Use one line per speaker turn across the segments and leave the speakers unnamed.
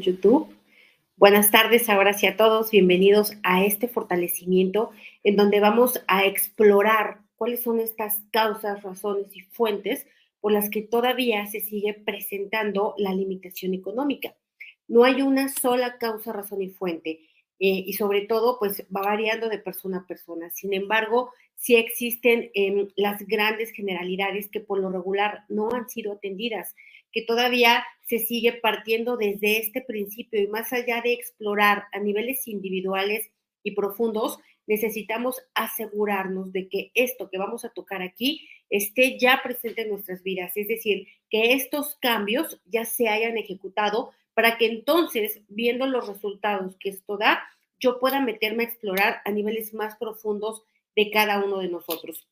YouTube. Buenas tardes ahora sí a todos, bienvenidos a este fortalecimiento en donde vamos a explorar cuáles son estas causas, razones y fuentes por las que todavía se sigue presentando la limitación económica. No hay una sola causa, razón y fuente. Eh, y sobre todo, pues va variando de persona a persona. Sin embargo, sí existen em, las grandes generalidades que por lo regular no han sido atendidas, que todavía se sigue partiendo desde este principio y más allá de explorar a niveles individuales y profundos, necesitamos asegurarnos de que esto que vamos a tocar aquí esté ya presente en nuestras vidas, es decir, que estos cambios ya se hayan ejecutado para que entonces, viendo los resultados que esto da, yo pueda meterme a explorar a niveles más profundos de cada uno de nosotros.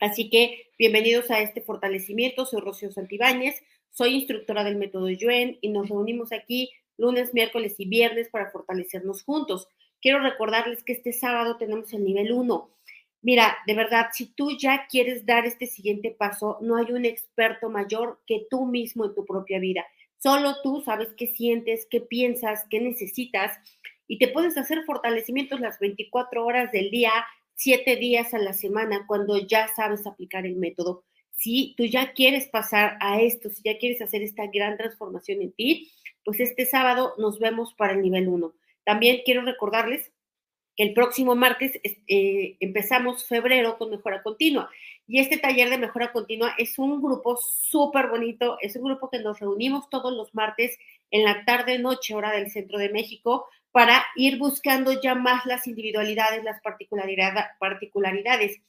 Así que bienvenidos a este fortalecimiento. Soy Rocío Santibáñez, soy instructora del método Yuen y nos reunimos aquí lunes, miércoles y viernes para fortalecernos juntos. Quiero recordarles que este sábado tenemos el nivel 1. Mira, de verdad, si tú ya quieres dar este siguiente paso, no hay un experto mayor que tú mismo en tu propia vida. Solo tú sabes qué sientes, qué piensas, qué necesitas y te puedes hacer fortalecimientos las 24 horas del día, 7 días a la semana, cuando ya sabes aplicar el método. Si tú ya quieres pasar a esto, si ya quieres hacer esta gran transformación en ti, pues este sábado nos vemos para el nivel 1. También quiero recordarles que el próximo martes eh, empezamos febrero con mejora continua. Y este taller de mejora continua es un grupo súper bonito, es un grupo que nos reunimos todos los martes en la tarde, noche, hora del centro de México, para ir buscando ya más las individualidades, las particularidades.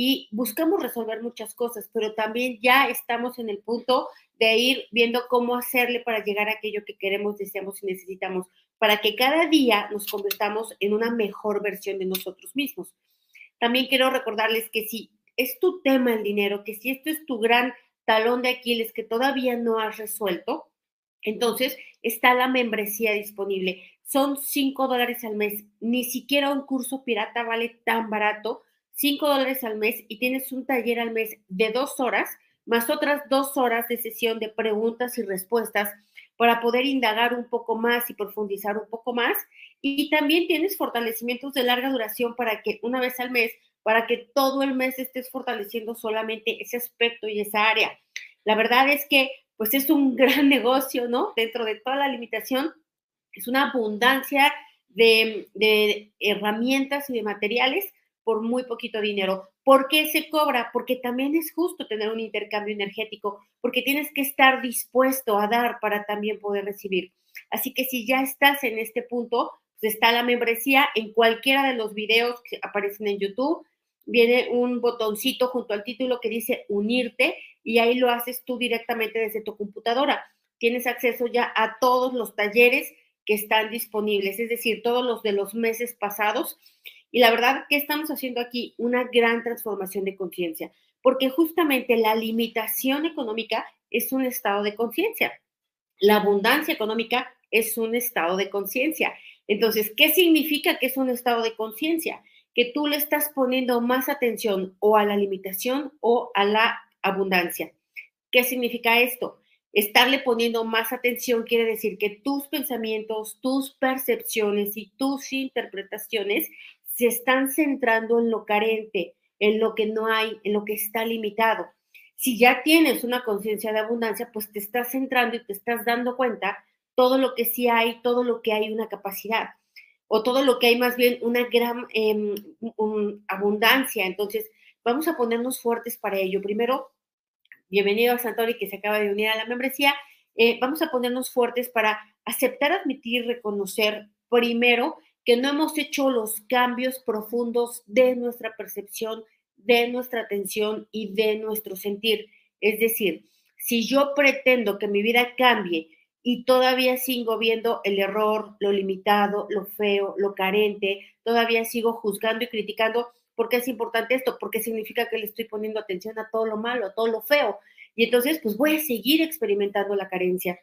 Y buscamos resolver muchas cosas, pero también ya estamos en el punto de ir viendo cómo hacerle para llegar a aquello que queremos, deseamos y necesitamos, para que cada día nos convirtamos en una mejor versión de nosotros mismos. También quiero recordarles que si es tu tema el dinero, que si esto es tu gran talón de Aquiles que todavía no has resuelto, entonces está la membresía disponible. Son 5 dólares al mes. Ni siquiera un curso pirata vale tan barato. 5 dólares al mes y tienes un taller al mes de dos horas más otras dos horas de sesión de preguntas y respuestas para poder indagar un poco más y profundizar un poco más. Y también tienes fortalecimientos de larga duración para que una vez al mes, para que todo el mes estés fortaleciendo solamente ese aspecto y esa área. La verdad es que pues es un gran negocio, ¿no? Dentro de toda la limitación, es una abundancia de, de herramientas y de materiales por muy poquito dinero. ¿Por qué se cobra? Porque también es justo tener un intercambio energético, porque tienes que estar dispuesto a dar para también poder recibir. Así que si ya estás en este punto, pues está la membresía en cualquiera de los videos que aparecen en YouTube. Viene un botoncito junto al título que dice unirte y ahí lo haces tú directamente desde tu computadora. Tienes acceso ya a todos los talleres que están disponibles, es decir, todos los de los meses pasados y la verdad, ¿qué estamos haciendo aquí? Una gran transformación de conciencia, porque justamente la limitación económica es un estado de conciencia. La abundancia económica es un estado de conciencia. Entonces, ¿qué significa que es un estado de conciencia? Que tú le estás poniendo más atención o a la limitación o a la abundancia. ¿Qué significa esto? Estarle poniendo más atención quiere decir que tus pensamientos, tus percepciones y tus interpretaciones se están centrando en lo carente, en lo que no hay, en lo que está limitado. Si ya tienes una conciencia de abundancia, pues te estás centrando y te estás dando cuenta todo lo que sí hay, todo lo que hay una capacidad, o todo lo que hay más bien una gran em, abundancia. Entonces, vamos a ponernos fuertes para ello. Primero, bienvenido a Santori que se acaba de unir a la membresía. Eh, vamos a ponernos fuertes para aceptar, admitir, reconocer primero que no hemos hecho los cambios profundos de nuestra percepción, de nuestra atención y de nuestro sentir. Es decir, si yo pretendo que mi vida cambie y todavía sigo viendo el error, lo limitado, lo feo, lo carente, todavía sigo juzgando y criticando, ¿por qué es importante esto? Porque significa que le estoy poniendo atención a todo lo malo, a todo lo feo. Y entonces, pues voy a seguir experimentando la carencia.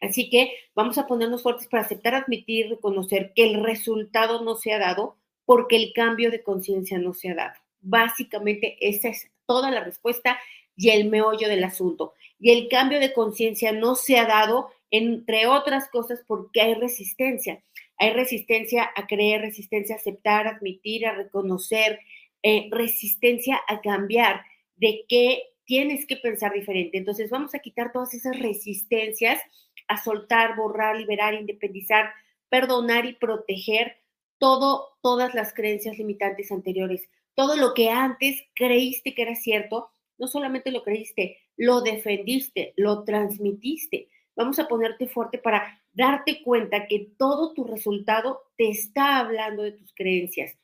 Así que vamos a ponernos fuertes para aceptar, admitir, reconocer que el resultado no se ha dado porque el cambio de conciencia no se ha dado. Básicamente esa es toda la respuesta y el meollo del asunto. Y el cambio de conciencia no se ha dado entre otras cosas porque hay resistencia. Hay resistencia a creer, resistencia a aceptar, admitir, a reconocer, eh, resistencia a cambiar, de que tienes que pensar diferente. Entonces vamos a quitar todas esas resistencias a soltar, borrar, liberar, independizar, perdonar y proteger todo, todas las creencias limitantes anteriores. Todo lo que antes creíste que era cierto, no solamente lo creíste, lo defendiste, lo transmitiste. Vamos a ponerte fuerte para darte cuenta que todo tu resultado te está hablando de tus creencias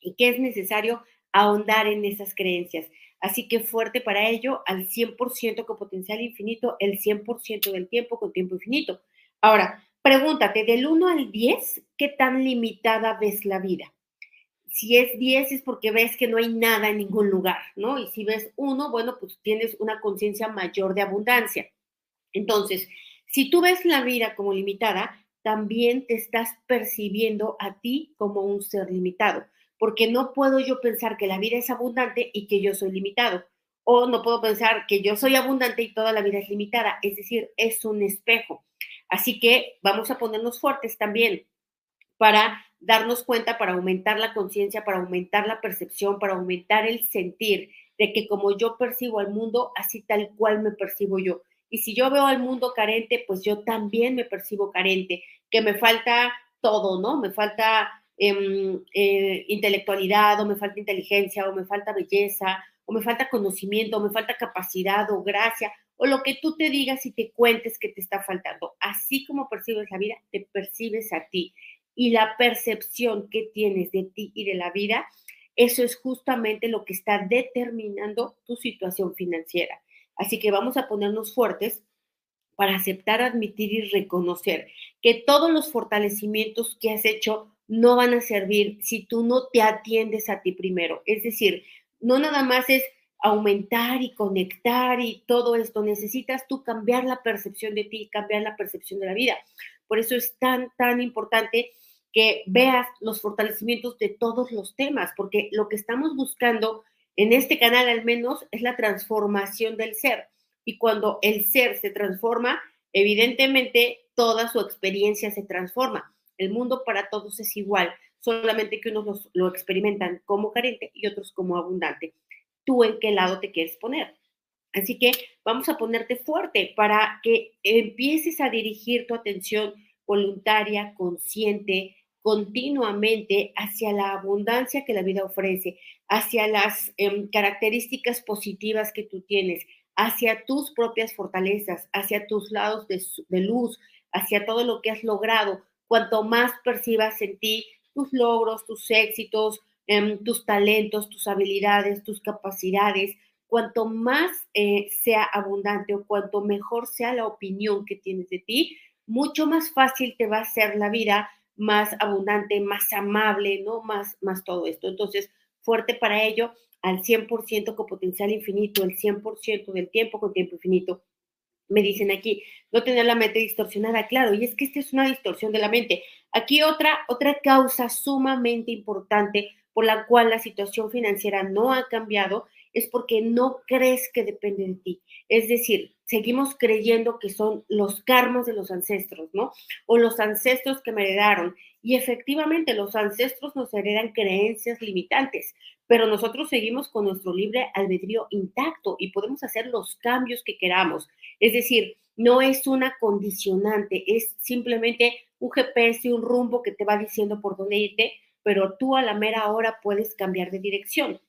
y que es necesario ahondar en esas creencias. Así que fuerte para ello, al 100% con potencial infinito, el 100% del tiempo con tiempo infinito. Ahora, pregúntate, del 1 al 10, ¿qué tan limitada ves la vida? Si es 10 es porque ves que no hay nada en ningún lugar, ¿no? Y si ves 1, bueno, pues tienes una conciencia mayor de abundancia. Entonces, si tú ves la vida como limitada, también te estás percibiendo a ti como un ser limitado porque no puedo yo pensar que la vida es abundante y que yo soy limitado. O no puedo pensar que yo soy abundante y toda la vida es limitada. Es decir, es un espejo. Así que vamos a ponernos fuertes también para darnos cuenta, para aumentar la conciencia, para aumentar la percepción, para aumentar el sentir de que como yo percibo al mundo, así tal cual me percibo yo. Y si yo veo al mundo carente, pues yo también me percibo carente, que me falta todo, ¿no? Me falta Em, eh, intelectualidad, o me falta inteligencia, o me falta belleza, o me falta conocimiento, o me falta capacidad o gracia, o lo que tú te digas y te cuentes que te está faltando. Así como percibes la vida, te percibes a ti. Y la percepción que tienes de ti y de la vida, eso es justamente lo que está determinando tu situación financiera. Así que vamos a ponernos fuertes para aceptar, admitir y reconocer que todos los fortalecimientos que has hecho no van a servir si tú no te atiendes a ti primero. Es decir, no nada más es aumentar y conectar y todo esto, necesitas tú cambiar la percepción de ti, cambiar la percepción de la vida. Por eso es tan, tan importante que veas los fortalecimientos de todos los temas, porque lo que estamos buscando en este canal al menos es la transformación del ser. Y cuando el ser se transforma, evidentemente toda su experiencia se transforma. El mundo para todos es igual, solamente que unos lo experimentan como carente y otros como abundante. ¿Tú en qué lado te quieres poner? Así que vamos a ponerte fuerte para que empieces a dirigir tu atención voluntaria, consciente, continuamente hacia la abundancia que la vida ofrece, hacia las em, características positivas que tú tienes, hacia tus propias fortalezas, hacia tus lados de, luz, hacia todo lo que has logrado, cuanto más percibas en ti tus logros, tus éxitos, em, tus talentos, tus habilidades, tus capacidades, cuanto más eh, sea abundante o cuanto mejor sea la opinión que tienes de ti, mucho más fácil te va a ser la vida, más abundante, más amable, ¿no? Más, más todo esto. Entonces, fuerte para ello, al 100% con potencial infinito, el 100% del tiempo con tiempo infinito me dicen aquí, no tener la mente distorsionada, claro, y es que esta es una distorsión de la mente. Aquí otra, otra causa sumamente importante por la cual la situación financiera no ha cambiado es porque no crees que depende de ti. Es decir, seguimos creyendo que son los karmas de los ancestros, ¿no? O los ancestros que me heredaron. Y efectivamente, los ancestros nos heredan creencias limitantes, pero nosotros seguimos con nuestro libre albedrío intacto y podemos hacer los cambios que queramos. Es decir, no es una condicionante, es simplemente un GPS un rumbo que te va diciendo por dónde irte, pero tú a la mera hora puedes cambiar de dirección.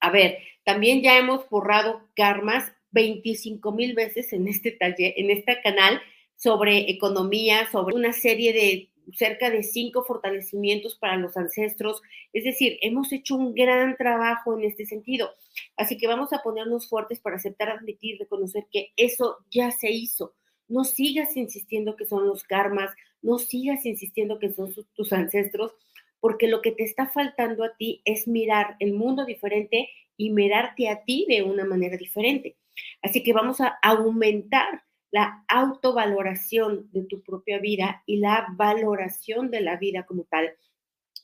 A ver, también ya hemos borrado karmas 25 mil veces en este taller, en este canal sobre economía, sobre una serie de cerca de cinco fortalecimientos para los ancestros. Es decir, hemos hecho un gran trabajo en este sentido. Así que vamos a ponernos fuertes para aceptar, admitir, reconocer que eso ya se hizo. No sigas insistiendo que son los karmas, no sigas insistiendo que son tus ancestros, porque lo que te está faltando a ti es mirar el mundo diferente y mirarte a ti de una manera diferente. Así que vamos a aumentar la autovaloración de tu propia vida y la valoración de la vida como tal.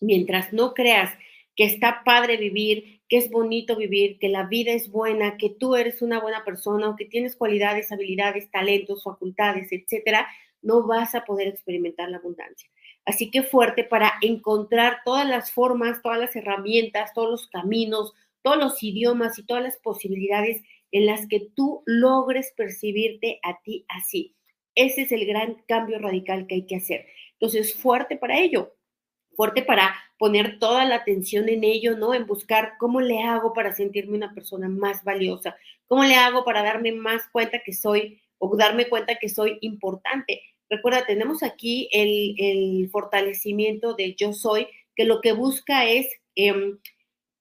Mientras no creas que está padre vivir, que es bonito vivir, que la vida es buena, que tú eres una buena persona o que tienes cualidades, habilidades, talentos, facultades, etcétera, no vas a poder experimentar la abundancia. Así que fuerte para encontrar todas las formas, todas las herramientas, todos los caminos, todos los idiomas y todas las posibilidades en las que tú logres percibirte a ti así. Ese es el gran cambio radical que hay que hacer. Entonces, fuerte para ello, fuerte para poner toda la atención en ello, ¿no? En buscar cómo le hago para sentirme una persona más valiosa, cómo le hago para darme más cuenta que soy o darme cuenta que soy importante. Recuerda, tenemos aquí el, fortalecimiento de yo soy, que lo que busca es em,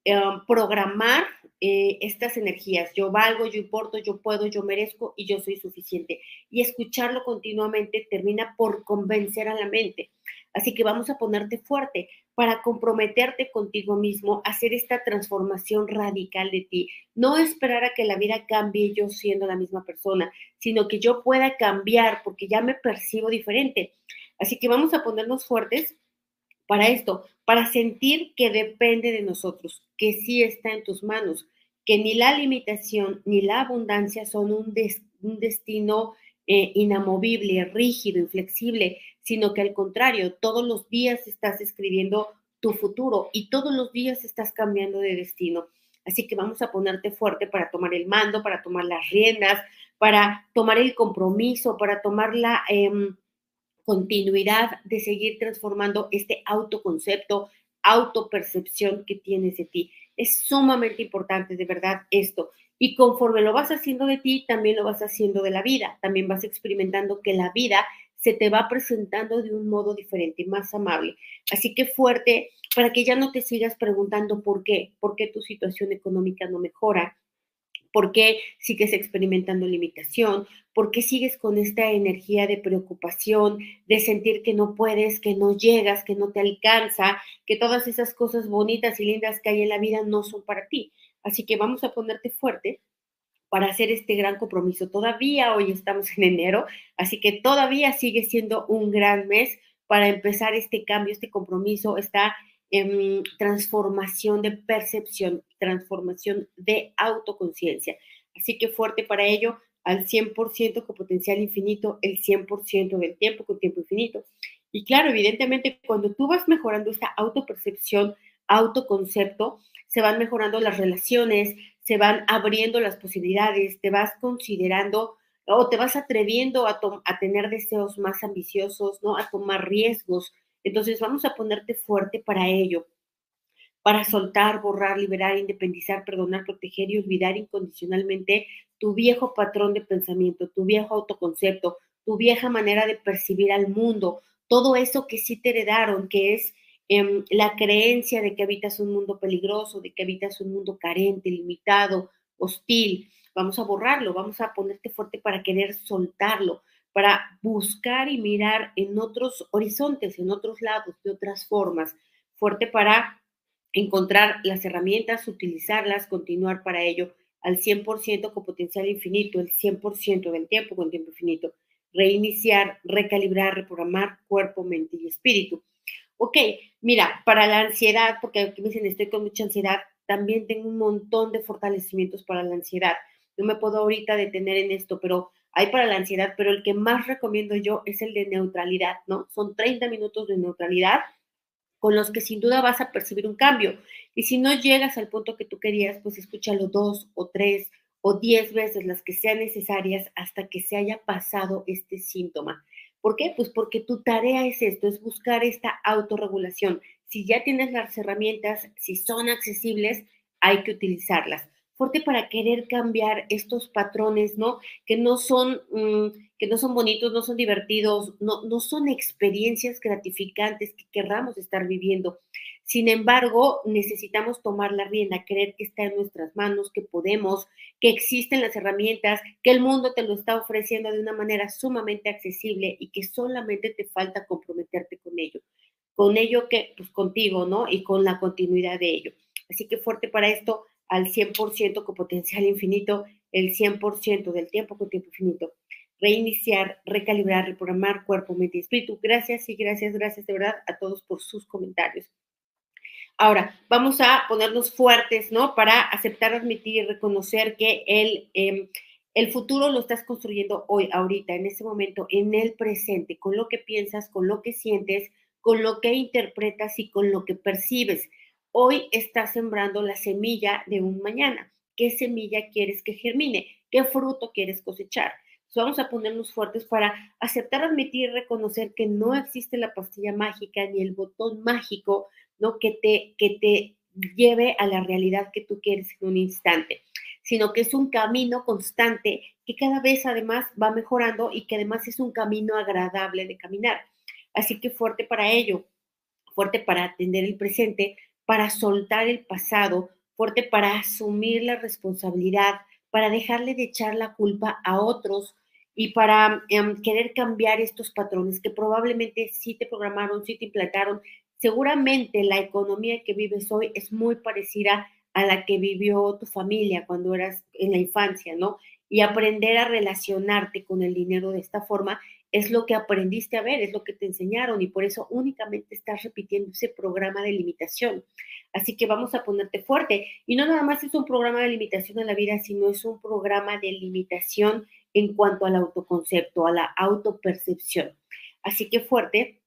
em, programar eh, estas energías. Yo valgo, yo importo, yo puedo, yo merezco y yo soy suficiente. Y escucharlo continuamente termina por convencer a la mente. Así que vamos a ponerte fuerte para comprometerte contigo mismo, hacer esta transformación radical de ti. No esperar a que la vida cambie yo siendo la misma persona, sino que yo pueda cambiar porque ya me percibo diferente. Así que vamos a ponernos fuertes para esto, para sentir que depende de nosotros, que sí está en tus manos, que ni la limitación ni la abundancia son un, destino eh, inamovible, rígido, inflexible, sino que al contrario, todos los días estás escribiendo tu futuro y todos los días estás cambiando de destino. Así que vamos a ponerte fuerte para tomar el mando, para tomar las riendas, para tomar el compromiso, para tomar la em, continuidad de seguir transformando este autoconcepto, autopercepción que tienes de ti. Es sumamente importante, de verdad, esto. Y conforme lo vas haciendo de ti, también lo vas haciendo de la vida. También vas experimentando que la vida se te va presentando de un modo diferente, más amable. Así que fuerte para que ya no te sigas preguntando por qué, por qué tu situación económica no mejora, por qué sigues experimentando limitación, por qué sigues con esta energía de preocupación, de sentir que no puedes, que no llegas, que no te alcanza, que todas esas cosas bonitas y lindas que hay en la vida no son para ti. Así que vamos a ponerte fuerte para hacer este gran compromiso. Todavía hoy estamos en enero, así que todavía sigue siendo un gran mes para empezar este cambio, este compromiso, esta em, transformación de percepción, transformación de autoconciencia. Así que fuerte para ello, al 100% con potencial infinito, el 100% del tiempo con tiempo infinito. Y claro, evidentemente, cuando tú vas mejorando esta autopercepción, autoconcepto, se van mejorando las relaciones, se van abriendo las posibilidades, te vas considerando o te vas atreviendo a, tener deseos más ambiciosos, ¿no? A tomar riesgos. Entonces vamos a ponerte fuerte para ello, para soltar, borrar, liberar, independizar, perdonar, proteger y olvidar incondicionalmente tu viejo patrón de pensamiento, tu viejo autoconcepto, tu vieja manera de percibir al mundo, todo eso que sí te heredaron, que es Em, la creencia de que habitas un mundo peligroso, de que habitas un mundo carente, limitado, hostil. Vamos a borrarlo, vamos a ponerte fuerte para querer soltarlo, para buscar y mirar en otros horizontes, en otros lados, de otras formas. Fuerte para encontrar las herramientas, utilizarlas, continuar para ello al 100% con potencial infinito, el 100% del tiempo con tiempo infinito. Reiniciar, recalibrar, reprogramar cuerpo, mente y espíritu ok, mira, para la ansiedad, porque aquí me dicen estoy con mucha ansiedad, también tengo un montón de fortalecimientos para la ansiedad. No me puedo ahorita detener en esto, pero hay para la ansiedad, pero el que más recomiendo yo es el de neutralidad, ¿no? Son 30 minutos de neutralidad con los que sin duda vas a percibir un cambio. Y si no llegas al punto que tú querías, pues escúchalo dos o tres o diez veces, las que sean necesarias, hasta que se haya pasado este síntoma. ¿Por qué? Pues porque tu tarea es esto, es buscar esta autorregulación. Si ya tienes las herramientas, si son accesibles, hay que utilizarlas. Fuerte para querer cambiar estos patrones, ¿no? Que no son, mm, que no son bonitos, no son divertidos, no, no son experiencias gratificantes que querramos estar viviendo. Sin embargo, necesitamos tomar la rienda, creer que está en nuestras manos, que podemos, que existen las herramientas, que el mundo te lo está ofreciendo de una manera sumamente accesible y que solamente te falta comprometerte con ello. Con ello que, pues contigo, ¿no? Y con la continuidad de ello. Así que fuerte para esto, al 100% con potencial infinito, el 100% del tiempo con tiempo infinito. Reiniciar, recalibrar, reprogramar cuerpo, mente y espíritu. Gracias y gracias, gracias de verdad a todos por sus comentarios. Ahora, vamos a ponernos fuertes, ¿no? Para aceptar, admitir y reconocer que el, em, el futuro lo estás construyendo hoy, ahorita, en ese momento, en el presente, con lo que piensas, con lo que sientes, con lo que interpretas y con lo que percibes. Hoy estás sembrando la semilla de un mañana. ¿Qué semilla quieres que germine? ¿Qué fruto quieres cosechar? vamos a ponernos fuertes para aceptar, admitir y reconocer que no existe la pastilla mágica ni el botón mágico, ¿no? Que te, que te lleve a la realidad que tú quieres en un instante, sino que es un camino constante que cada vez además va mejorando y que además es un camino agradable de caminar. Así que fuerte para ello, fuerte para atender el presente, para soltar el pasado, fuerte para asumir la responsabilidad, para dejarle de echar la culpa a otros y para em, querer cambiar estos patrones que probablemente sí te programaron, sí te implantaron. Seguramente la economía que vives hoy es muy parecida a la que vivió tu familia cuando eras en la infancia, ¿no? Y aprender a relacionarte con el dinero de esta forma es lo que aprendiste a ver, es lo que te enseñaron y por eso únicamente estás repitiendo ese programa de limitación. Así que vamos a ponerte fuerte. Y no nada más es un programa de limitación en la vida, sino es un programa de limitación en cuanto al autoconcepto, a la autopercepción. Así que fuerte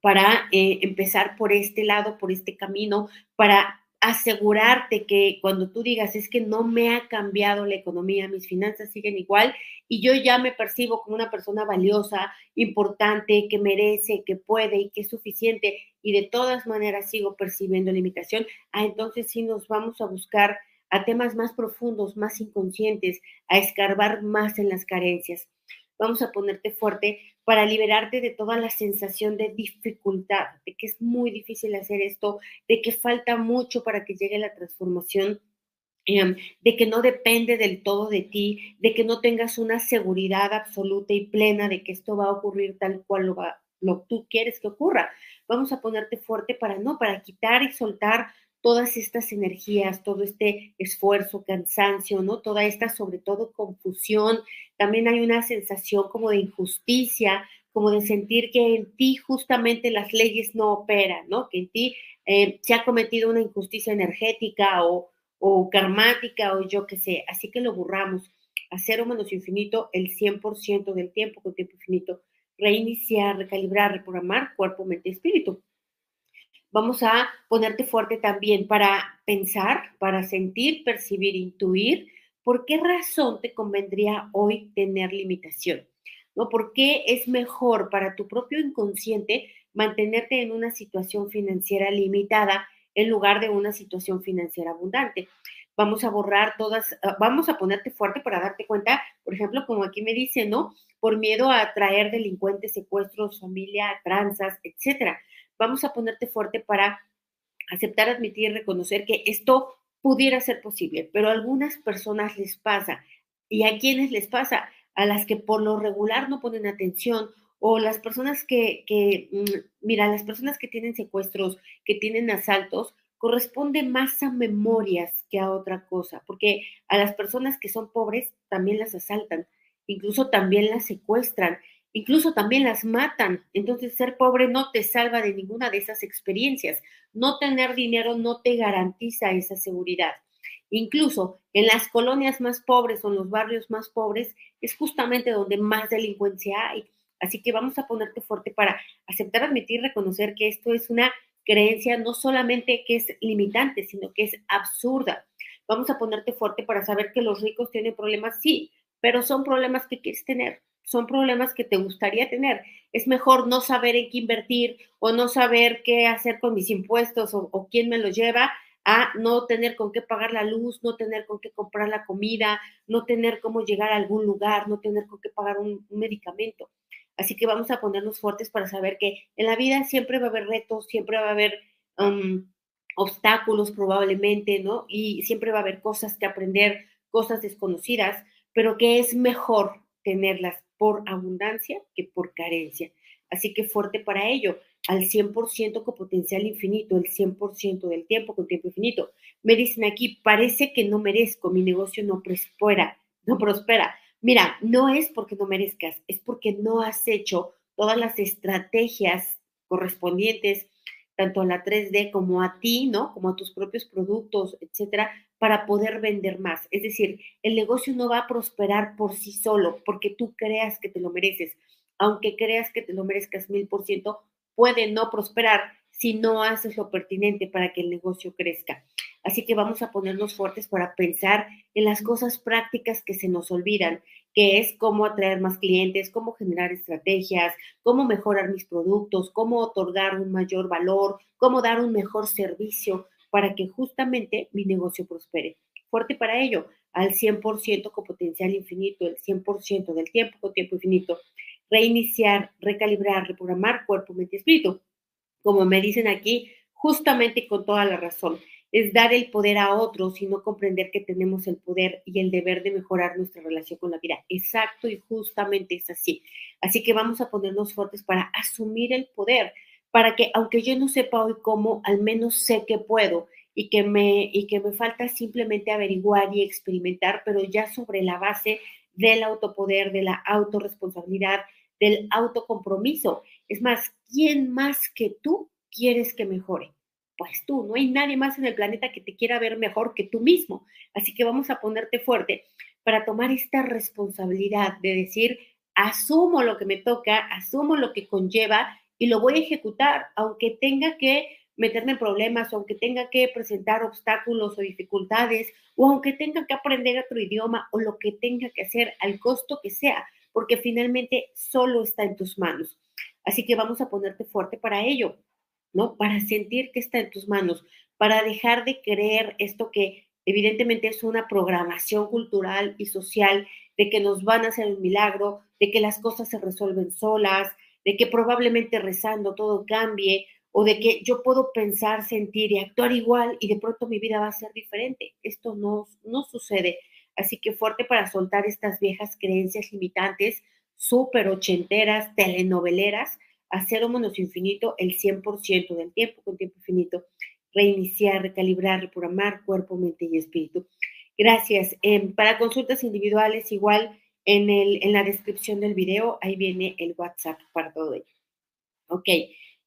para eh, empezar por este lado, por este camino, para asegurarte que cuando tú digas es que no me ha cambiado la economía, mis finanzas siguen igual y yo ya me percibo como una persona valiosa, importante, que merece, que puede y que es suficiente y de todas maneras sigo percibiendo limitación, ah, entonces sí nos vamos a buscar a temas más profundos, más inconscientes, a escarbar más en las carencias. Vamos a ponerte fuerte para liberarte de toda la sensación de dificultad, de que es muy difícil hacer esto, de que falta mucho para que llegue la transformación em, de que no depende del todo de ti, de que no tengas una seguridad absoluta y plena de que esto va a ocurrir tal cual lo, tú quieres que ocurra. Vamos a ponerte fuerte para no, para quitar y soltar todas estas energías, todo este esfuerzo, cansancio, ¿no? Toda esta, sobre todo, confusión. También hay una sensación como de injusticia, como de sentir que en ti justamente las leyes no operan, ¿no? Que en ti eh, se ha cometido una injusticia energética o, o karmática o yo qué sé. Así que lo burramos a cero menos infinito el 100% del tiempo con tiempo infinito. Reiniciar, recalibrar, reprogramar cuerpo, mente espíritu vamos a ponerte fuerte también para pensar, para sentir, percibir, intuir por qué razón te convendría hoy tener limitación. ¿No? ¿Por qué es mejor para tu propio inconsciente mantenerte en una situación financiera limitada en lugar de una situación financiera abundante? Vamos a borrar todas, ah, vamos a ponerte fuerte para darte cuenta, por ejemplo, como aquí me dice, ¿no? Por miedo a traer delincuentes, secuestros, familia, tranzas, etcétera vamos a ponerte fuerte para aceptar, admitir y reconocer que esto pudiera ser posible, pero a algunas personas les pasa. ¿Y a quienes les pasa? A las que por lo regular no ponen atención o las personas que, que mm, mira, las personas que tienen secuestros, que tienen asaltos, corresponde más a memorias que a otra cosa, porque a las personas que son pobres también las asaltan, incluso también las secuestran incluso también las matan. Entonces, ser pobre no te salva de ninguna de esas experiencias. No tener dinero no te garantiza esa seguridad. Incluso en las colonias más pobres o en los barrios más pobres es justamente donde más delincuencia hay. Así que vamos a ponerte fuerte para aceptar, admitir, reconocer que esto es una creencia no solamente que es limitante, sino que es absurda. Vamos a ponerte fuerte para saber que los ricos tienen problemas, sí, pero son problemas que quieres tener son problemas que te gustaría tener. Es mejor no saber en qué invertir o no saber qué hacer con mis impuestos o, quién me los lleva a no tener con qué pagar la luz, no tener con qué comprar la comida, no tener cómo llegar a algún lugar, no tener con qué pagar un, medicamento. Así que vamos a ponernos fuertes para saber que en la vida siempre va a haber retos, siempre va a haber um, obstáculos probablemente, ¿no? Y siempre va a haber cosas que aprender, cosas desconocidas, pero que es mejor tenerlas por abundancia que por carencia. Así que fuerte para ello, al 100% con potencial infinito, el 100% del tiempo con tiempo infinito. Me dicen aquí, parece que no merezco, mi negocio no prospera, no prospera. Mira, no es porque no merezcas, es porque no has hecho todas las estrategias correspondientes, tanto a la 3D como a ti, ¿no? Como a tus propios productos, etcétera, para poder vender más. Es decir, el negocio no va a prosperar por sí solo, porque tú creas que te lo mereces. Aunque creas que te lo merezcas mil por ciento, puede no prosperar si no haces lo pertinente para que el negocio crezca. Así que vamos a ponernos fuertes para pensar en las cosas prácticas que se nos olvidan, que es cómo atraer más clientes, cómo generar estrategias, cómo mejorar mis productos, cómo otorgar un mayor valor, cómo dar un mejor servicio para que justamente mi negocio prospere. Fuerte para ello, al 100% con potencial infinito, el 100% del tiempo con tiempo infinito. Reiniciar, recalibrar, reprogramar cuerpo, mente y espíritu. Como me dicen aquí, justamente con toda la razón es dar el poder a otros y no comprender que tenemos el poder y el deber de mejorar nuestra relación con la vida. Exacto y justamente es así. Así que vamos a ponernos fuertes para asumir el poder, para que aunque yo no sepa hoy cómo, al menos sé que puedo y que me y que me falta simplemente averiguar y experimentar, pero ya sobre la base del autopoder, de la autorresponsabilidad, del autocompromiso. Es más, ¿quién más que tú quieres que mejore? pues tú, no hay nadie más en el planeta que te quiera ver mejor que tú mismo. Así que vamos a ponerte fuerte para tomar esta responsabilidad de decir, asumo lo que me toca, asumo lo que conlleva y lo voy a ejecutar, aunque tenga que meterme en problemas, aunque tenga que presentar obstáculos o dificultades, o aunque tenga que aprender otro idioma, o lo que tenga que hacer al costo que sea, porque finalmente solo está en tus manos. Así que vamos a ponerte fuerte para ello. ¿no? Para sentir que está en tus manos, para dejar de creer esto que evidentemente es una programación cultural y social de que nos van a hacer un milagro, de que las cosas se resuelven solas, de que probablemente rezando todo cambie o de que yo puedo pensar, sentir y actuar igual y de pronto mi vida va a ser diferente. Esto no, no sucede. Así que fuerte para soltar estas viejas creencias limitantes, súper ochenteras, telenoveleras, a cero infinito el 100% del tiempo con tiempo infinito, reiniciar, recalibrar, reprogramar cuerpo, mente y espíritu. Gracias. Em, para consultas individuales, igual en, el, en la descripción del video, ahí viene el WhatsApp para todo ello. Ok,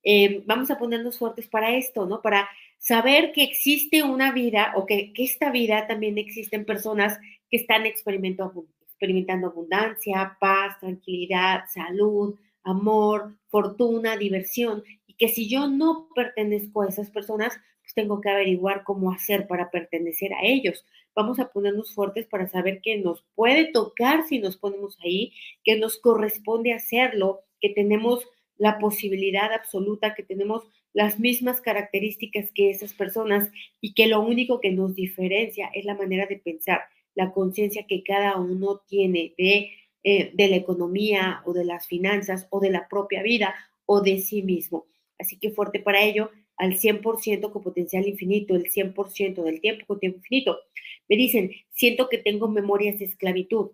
em, vamos a ponernos fuertes para esto, ¿no? Para saber que existe una vida o que, que esta vida también existen personas que están experimentando, experimentando abundancia, paz, tranquilidad, salud, amor, fortuna, diversión, y que si yo no pertenezco a esas personas, pues tengo que averiguar cómo hacer para pertenecer a ellos. Vamos a ponernos fuertes para saber que nos puede tocar si nos ponemos ahí, que nos corresponde hacerlo, que tenemos la posibilidad absoluta, que tenemos las mismas características que esas personas y que lo único que nos diferencia es la manera de pensar, la conciencia que cada uno tiene de eh, de la economía o de las finanzas o de la propia vida o de sí mismo. Así que fuerte para ello, al 100% con potencial infinito, el 100% del tiempo con tiempo infinito. Me dicen, siento que tengo memorias de esclavitud.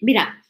Mira,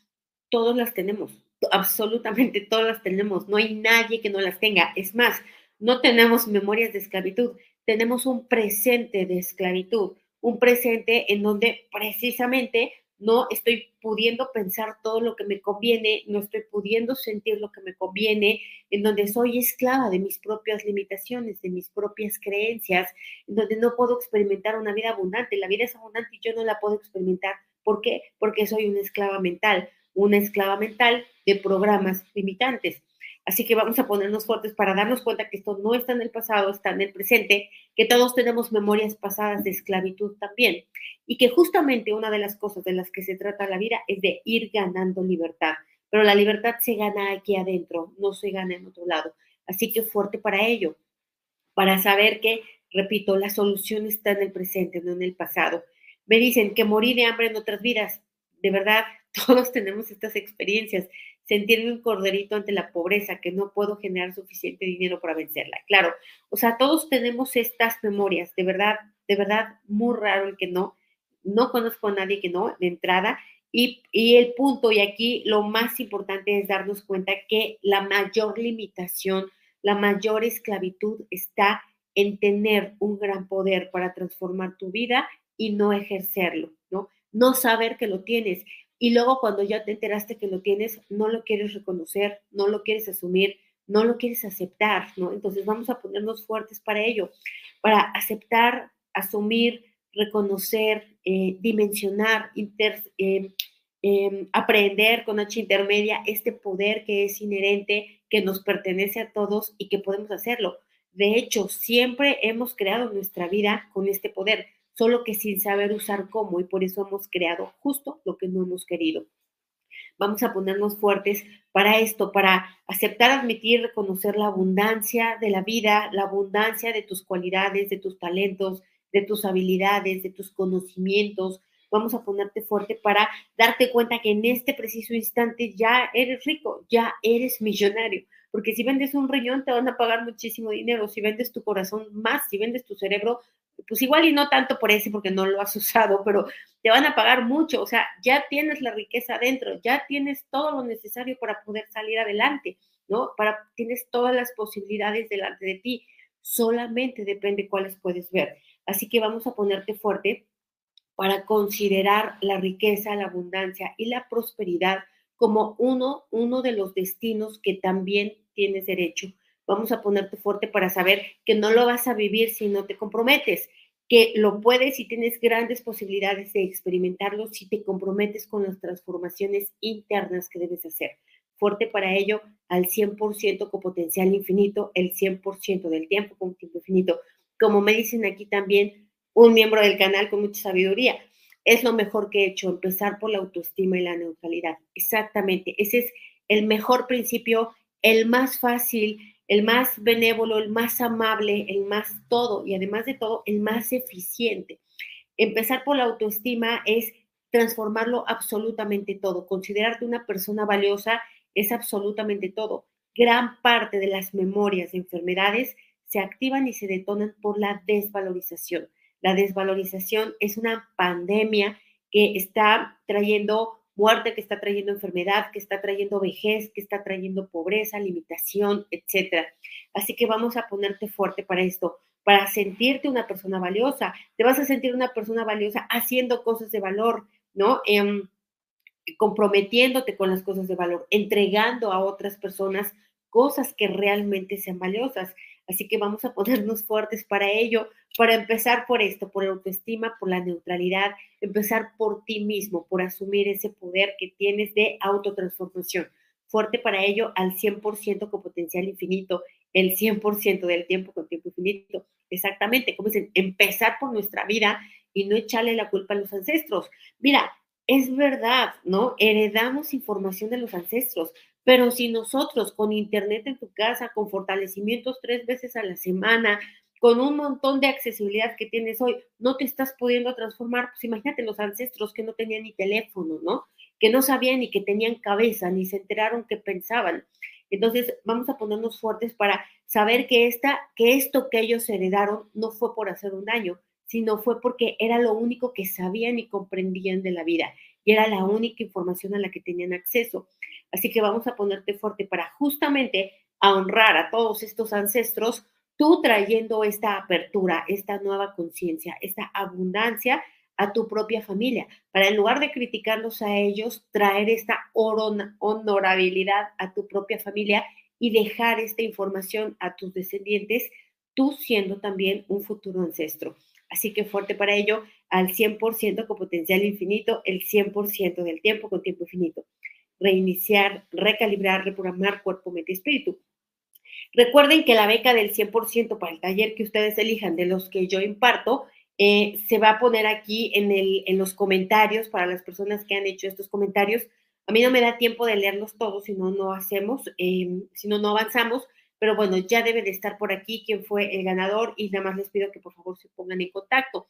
todos las tenemos, absolutamente todas las tenemos, no hay nadie que no las tenga. Es más, no tenemos memorias de esclavitud, tenemos un presente de esclavitud, un presente en donde precisamente no estoy pudiendo pensar todo lo que me conviene, no estoy pudiendo sentir lo que me conviene, en donde soy esclava de mis propias limitaciones, de mis propias creencias, en donde no puedo experimentar una vida abundante. La vida es abundante y yo no la puedo experimentar. ¿Por qué? Porque soy una esclava mental, una esclava mental de programas limitantes. Así que vamos a ponernos fuertes para darnos cuenta que esto no está en el pasado, está en el presente, que todos tenemos memorias pasadas de esclavitud también y que justamente una de las cosas de las que se trata la vida es de ir ganando libertad. Pero la libertad se gana aquí adentro, no se gana en otro lado. Así que fuerte para ello, para saber que, repito, la solución está en el presente, no en el pasado. Me dicen que morí de hambre en otras vidas. De verdad, todos tenemos estas experiencias sentirme un corderito ante la pobreza, que no puedo generar suficiente dinero para vencerla. Claro, o sea, todos tenemos estas memorias, de verdad, de verdad, muy raro el que no. No conozco a nadie que no, de entrada. Y, y el punto, y aquí lo más importante es darnos cuenta que la mayor limitación, la mayor esclavitud está en tener un gran poder para transformar tu vida y no ejercerlo, ¿no? No saber que lo tienes y luego cuando ya te enteraste que lo tienes, no lo quieres reconocer, no lo quieres asumir, no lo quieres aceptar, ¿no? Entonces vamos a ponernos fuertes para ello, para aceptar, asumir, reconocer, eh, dimensionar, eh, em, aprender con H intermedia este poder que es inherente, que nos pertenece a todos y que podemos hacerlo. De hecho, siempre hemos creado nuestra vida con este poder, solo que sin saber usar cómo y por eso hemos creado justo lo que no hemos querido. Vamos a ponernos fuertes para esto, para aceptar, admitir, reconocer la abundancia de la vida, la abundancia de tus cualidades, de tus talentos, de tus habilidades, de tus conocimientos. Vamos a ponerte fuerte para darte cuenta que en este preciso instante ya eres rico, ya eres millonario. Porque si vendes un riñón te van a pagar muchísimo dinero, si vendes tu corazón más, si vendes tu cerebro, pues igual y no tanto por ese porque no lo has usado, pero te van a pagar mucho, o sea, ya tienes la riqueza adentro, ya tienes todo lo necesario para poder salir adelante, ¿no? Para tienes todas las posibilidades delante de ti, solamente depende cuáles puedes ver. Así que vamos a ponerte fuerte para considerar la riqueza, la abundancia y la prosperidad como uno, uno de los destinos que también tienes derecho. Vamos a ponerte fuerte para saber que no lo vas a vivir si no te comprometes, que lo puedes y tienes grandes posibilidades de experimentarlo si te comprometes con las transformaciones internas que debes hacer. Fuerte para ello al 100% con potencial infinito, el 100% del tiempo con tiempo infinito. Como me dicen aquí también un miembro del canal con mucha sabiduría, es lo mejor que he hecho, empezar por la autoestima y la neutralidad. Exactamente, ese es el mejor principio, el más fácil, el más benévolo, el más amable, el más todo y además de todo, el más eficiente. Empezar por la autoestima es transformarlo absolutamente todo. Considerarte una persona valiosa es absolutamente todo. Gran parte de las memorias de enfermedades se activan y se detonan por la desvalorización. La desvalorización es una pandemia que está trayendo muerte, que está trayendo enfermedad, que está trayendo vejez, que está trayendo pobreza, limitación, etc. Así que vamos a ponerte fuerte para esto, para sentirte una persona valiosa. Te vas a sentir una persona valiosa haciendo cosas de valor, ¿no? Em, comprometiéndote con las cosas de valor, entregando a otras personas cosas que realmente sean valiosas. Así que vamos a ponernos fuertes para ello, para empezar por esto, por autoestima, por la neutralidad, empezar por ti mismo, por asumir ese poder que tienes de autotransformación. Fuerte para ello al 100% con potencial infinito, el 100% del tiempo con tiempo infinito. Exactamente, como dicen, empezar por nuestra vida y no echarle la culpa a los ancestros. Mira, es verdad, ¿no? Heredamos información de los ancestros, pero si nosotros con internet en tu casa, con fortalecimientos tres veces a la semana, con un montón de accesibilidad que tienes hoy, no te estás pudiendo transformar, pues imagínate los ancestros que no tenían ni teléfono, ¿no? Que no sabían ni que tenían cabeza, ni se enteraron que pensaban. Entonces, vamos a ponernos fuertes para saber que, esta, que esto que ellos heredaron no fue por hacer un daño, sino fue porque era lo único que sabían y comprendían de la vida y era la única información a la que tenían acceso. Así que vamos a ponerte fuerte para justamente honrar a todos estos ancestros, tú trayendo esta apertura, esta nueva conciencia, esta abundancia a tu propia familia, para en lugar de criticarlos a ellos, traer esta honorabilidad a tu propia familia y dejar esta información a tus descendientes, tú siendo también un futuro ancestro. Así que fuerte para ello, al 100% con potencial infinito, el 100% del tiempo con tiempo infinito reiniciar, recalibrar, reprogramar cuerpo, mente y espíritu. Recuerden que la beca del 100% para el taller que ustedes elijan de los que yo imparto eh, se va a poner aquí en, el, en los comentarios para las personas que han hecho estos comentarios. A mí no me da tiempo de leerlos todos, si no, no hacemos, eh, si no, no avanzamos, pero bueno, ya debe de estar por aquí quién fue el ganador y nada más les pido que por favor se pongan en contacto.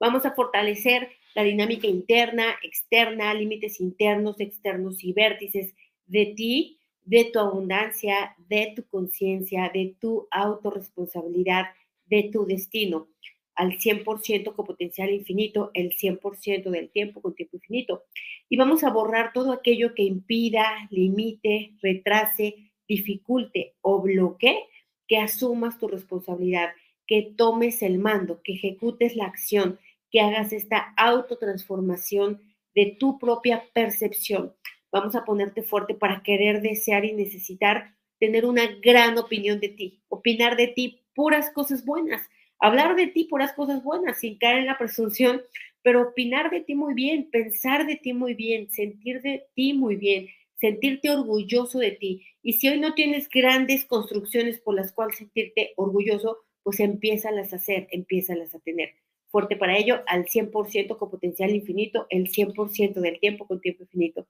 Vamos a fortalecer la dinámica interna, externa, límites internos, externos y vértices de ti, de tu abundancia, de tu conciencia, de tu autorresponsabilidad, de tu destino, al 100% con potencial infinito, el 100% del tiempo con tiempo infinito. Y vamos a borrar todo aquello que impida, limite, retrase, dificulte o bloquee que asumas tu responsabilidad, que tomes el mando, que ejecutes la acción, que hagas esta autotransformación de tu propia percepción. Vamos a ponerte fuerte para querer, desear y necesitar tener una gran opinión de ti, opinar de ti puras cosas buenas, hablar de ti puras cosas buenas, sin caer en la presunción, pero opinar de ti muy bien, pensar de ti muy bien, sentir de ti muy bien, sentirte orgulloso de ti. Y si hoy no tienes grandes construcciones por las cuales sentirte orgulloso, pues empiézalas a hacer, empiézalas a tener. Fuerte para ello, al 100% con potencial infinito, el 100% del tiempo con tiempo infinito.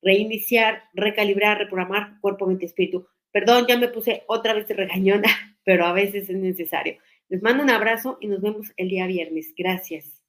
Reiniciar, recalibrar, reprogramar cuerpo, mente, espíritu. Perdón, ya me puse otra vez regañona, pero a veces es necesario. Les mando un abrazo y nos vemos el día viernes. Gracias.